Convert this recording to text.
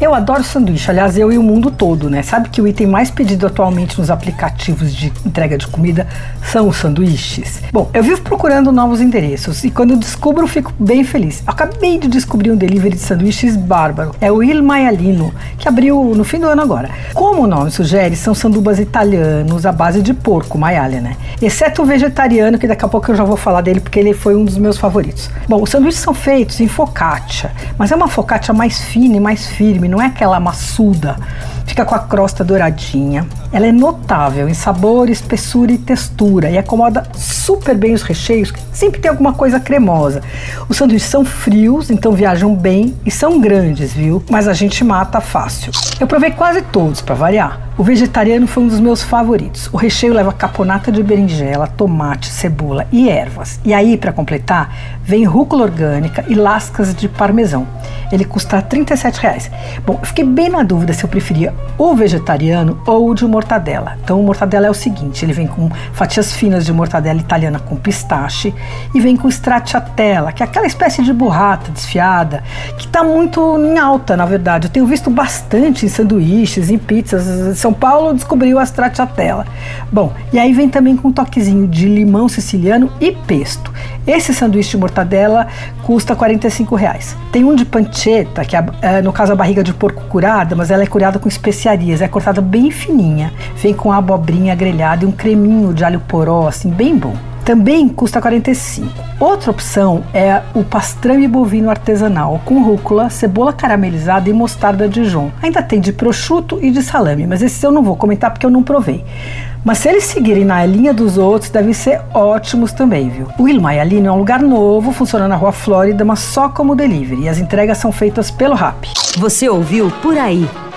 Eu adoro sanduíche, aliás, eu e o mundo todo, né? Sabe que o item mais pedido atualmente nos aplicativos de entrega de comida são os sanduíches? Bom, eu vivo procurando novos endereços e quando descubro, fico bem feliz. Acabei de descobrir um delivery de sanduíches bárbaro. É o Il Maialino, que abriu no fim do ano agora. Como o nome sugere, são sandubas italianos à base de porco, maialha, né? Exceto o vegetariano, que daqui a pouco eu já vou falar dele porque ele foi um dos meus favoritos. Bom, os sanduíches são feitos em focaccia, mas é uma focaccia mais fina e mais firme não é aquela maçuda. Fica com a crosta douradinha. Ela é notável em sabor, espessura e textura e acomoda super bem os recheios. Sempre tem alguma coisa cremosa. Os sanduíches são frios, então viajam bem e são grandes, viu? Mas a gente mata fácil. Eu provei quase todos para variar. O vegetariano foi um dos meus favoritos. O recheio leva caponata de berinjela, tomate, cebola e ervas. E aí, para completar, vem rúcula orgânica e lascas de parmesão. Ele custa 37 reais. Bom, fiquei bem na dúvida se eu preferia o vegetariano ou o de mortadela. Então, o mortadela é o seguinte: ele vem com fatias finas de mortadela italiana com pistache e vem com stracciatella, que é aquela espécie de burrata desfiada que está muito em alta, na verdade. Eu tenho visto bastante em sanduíches, em pizzas. São Paulo descobriu a stracciatella. Bom, e aí vem também com um toquezinho de limão siciliano e pesto. Esse sanduíche de mortadela custa 45 reais. Tem um de pancetta, que é, é, no caso a barriga de porco curada, mas ela é curada com especiarias, é cortada bem fininha. Vem com abobrinha grelhada e um creminho de alho poró, assim, bem bom. Também custa 45. Outra opção é o pastrame bovino artesanal com rúcula, cebola caramelizada e mostarda Dijon. Ainda tem de prosciutto e de salame, mas esse eu não vou comentar porque eu não provei. Mas se eles seguirem na linha dos outros, devem ser ótimos também, viu? O Il Maialino é um lugar novo, funciona na Rua Flórida, mas só como delivery. E as entregas são feitas pelo Rap. Você ouviu Por Aí.